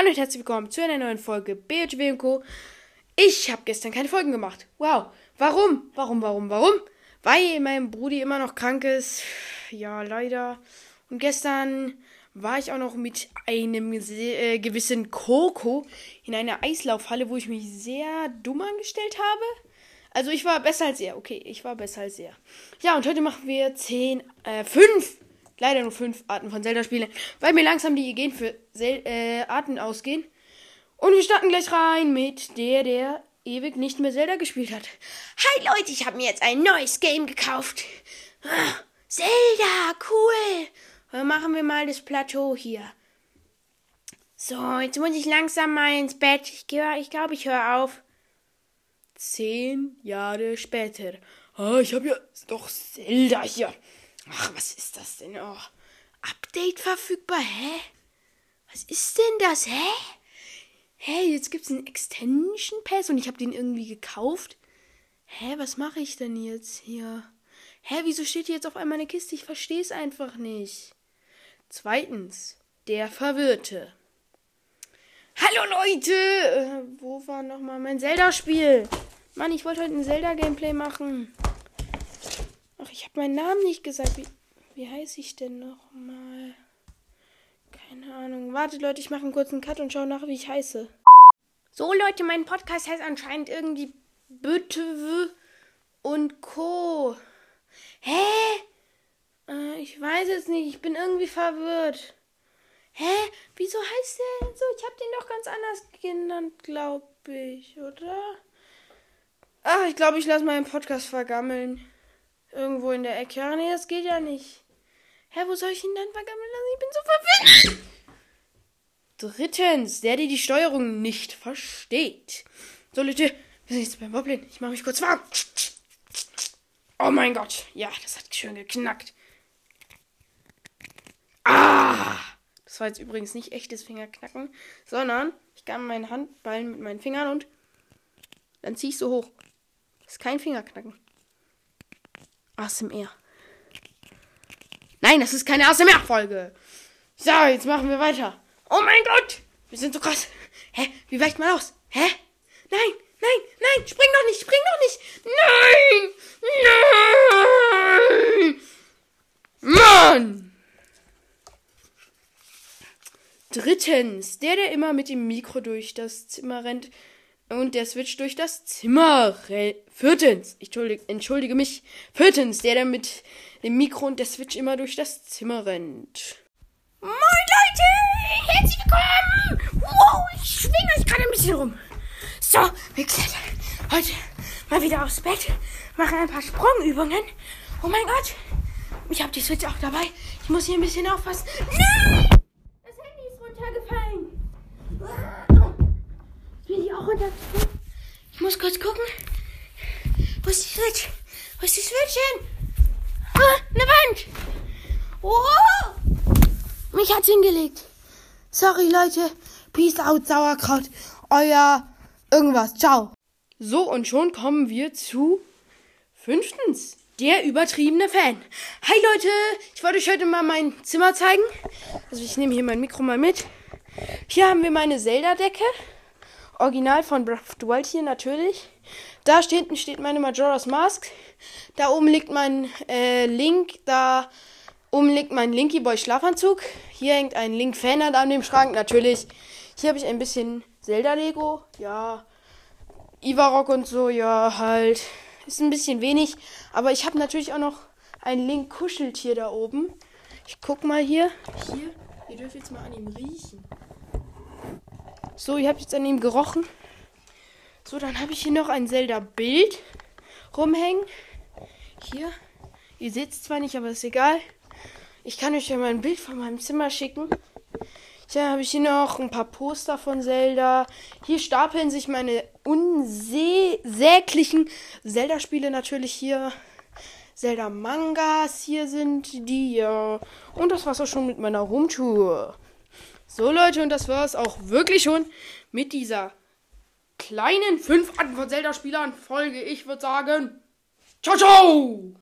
Hallo und herzlich willkommen zu einer neuen Folge BHW Co. Ich habe gestern keine Folgen gemacht. Wow. Warum? Warum, warum, warum? Weil mein Brudi immer noch krank ist. Ja, leider. Und gestern war ich auch noch mit einem äh, gewissen Coco in einer Eislaufhalle, wo ich mich sehr dumm angestellt habe. Also ich war besser als er. Okay, ich war besser als er. Ja, und heute machen wir 10, äh, 5 leider nur fünf Arten von Zelda-Spielen, weil mir langsam die Ideen für Sel äh, Arten ausgehen. Und wir starten gleich rein mit der, der ewig nicht mehr Zelda gespielt hat. Hi Leute, ich habe mir jetzt ein neues Game gekauft. Ah, Zelda, cool. Dann machen wir mal das Plateau hier. So, jetzt muss ich langsam mal ins Bett. Ich, ich glaube, ich höre auf. Zehn Jahre später. Ah, ich habe ja doch Zelda hier. Ach, was ist das denn? Oh, Update verfügbar? Hä? Was ist denn das? Hä? Hä, jetzt gibt's einen Extension Pass und ich habe den irgendwie gekauft. Hä, was mache ich denn jetzt hier? Hä, wieso steht hier jetzt auf einmal eine Kiste? Ich verstehe es einfach nicht. Zweitens, der Verwirrte. Hallo Leute! Äh, wo war nochmal mein Zelda-Spiel? Mann, ich wollte heute ein Zelda-Gameplay machen. Ich habe meinen Namen nicht gesagt. Wie, wie heiße ich denn nochmal? Keine Ahnung. Wartet, Leute, ich mache einen kurzen Cut und schaue nach, wie ich heiße. So, Leute, mein Podcast heißt anscheinend irgendwie Bütwe und Co. Hä? Äh, ich weiß es nicht. Ich bin irgendwie verwirrt. Hä? Wieso heißt der denn so? Ich habe den doch ganz anders genannt, glaube ich, oder? Ach, ich glaube, ich lasse meinen Podcast vergammeln. Irgendwo in der Ecke. Ach nee, das geht ja nicht. Hä, wo soll ich ihn dann vergammeln lassen? Ich bin so verwirrt. Drittens, der, der die Steuerung nicht versteht. So, Leute, wir sind jetzt beim Wobbeln. Ich mache mich kurz warm. Oh mein Gott. Ja, das hat schön geknackt. Ah! Das war jetzt übrigens nicht echtes Fingerknacken, sondern ich kann meinen Handballen mit meinen Fingern und dann ziehe ich so hoch. Das ist kein Fingerknacken. ASMR. Nein, das ist keine ASMR-Folge. So, jetzt machen wir weiter. Oh mein Gott! Wir sind so krass. Hä? Wie weicht man aus? Hä? Nein, nein, nein! Spring doch nicht, spring doch nicht! Nein! Nein! Mann! Drittens, der, der immer mit dem Mikro durch das Zimmer rennt, und der Switch durch das Zimmer. Viertens, ich entschuldige, entschuldige mich. Viertens, der, der mit dem Mikro und der Switch immer durch das Zimmer rennt. Moin Leute, herzlich willkommen. Wow, ich schwinge euch gerade ein bisschen rum. So, wir klettern heute mal wieder aufs Bett, machen ein paar Sprungübungen. Oh mein Gott, ich habe die Switch auch dabei. Ich muss hier ein bisschen aufpassen. Nein! Das Handy ist runtergefallen auch runtergefallen. Ich muss kurz gucken. Wo ist die Switch? Wo ist die Switch hin? Ah, eine Wand. Oh! Mich hat's hingelegt. Sorry, Leute. Peace out, Sauerkraut. Euer irgendwas. Ciao. So, und schon kommen wir zu fünftens. Der übertriebene Fan. Hi Leute, ich wollte euch heute mal mein Zimmer zeigen. Also ich nehme hier mein Mikro mal mit. Hier haben wir meine Zelda-Decke. Original von Breath of the Wild hier natürlich. Da hinten steht meine Majora's Mask. Da oben liegt mein äh, Link. Da oben liegt mein Linky Boy Schlafanzug. Hier hängt ein Link Fanart an dem Schrank natürlich. Hier habe ich ein bisschen Zelda Lego. Ja. Ivarok und so, ja, halt. Ist ein bisschen wenig. Aber ich habe natürlich auch noch ein Link Kuscheltier da oben. Ich guck mal hier. Hier. Ihr dürft jetzt mal an ihm riechen. So, ihr habt jetzt an ihm gerochen. So, dann habe ich hier noch ein Zelda-Bild rumhängen. Hier. Ihr seht es zwar nicht, aber ist egal. Ich kann euch ja mal ein Bild von meinem Zimmer schicken. Hier habe ich hier noch ein paar Poster von Zelda. Hier stapeln sich meine unsäglichen Zelda-Spiele natürlich hier. Zelda-Mangas hier sind die. Und das war's auch schon mit meiner Rumtour. So Leute, und das war es auch wirklich schon mit dieser kleinen 5 Arten von Zelda-Spielern Folge. Ich würde sagen, ciao, ciao!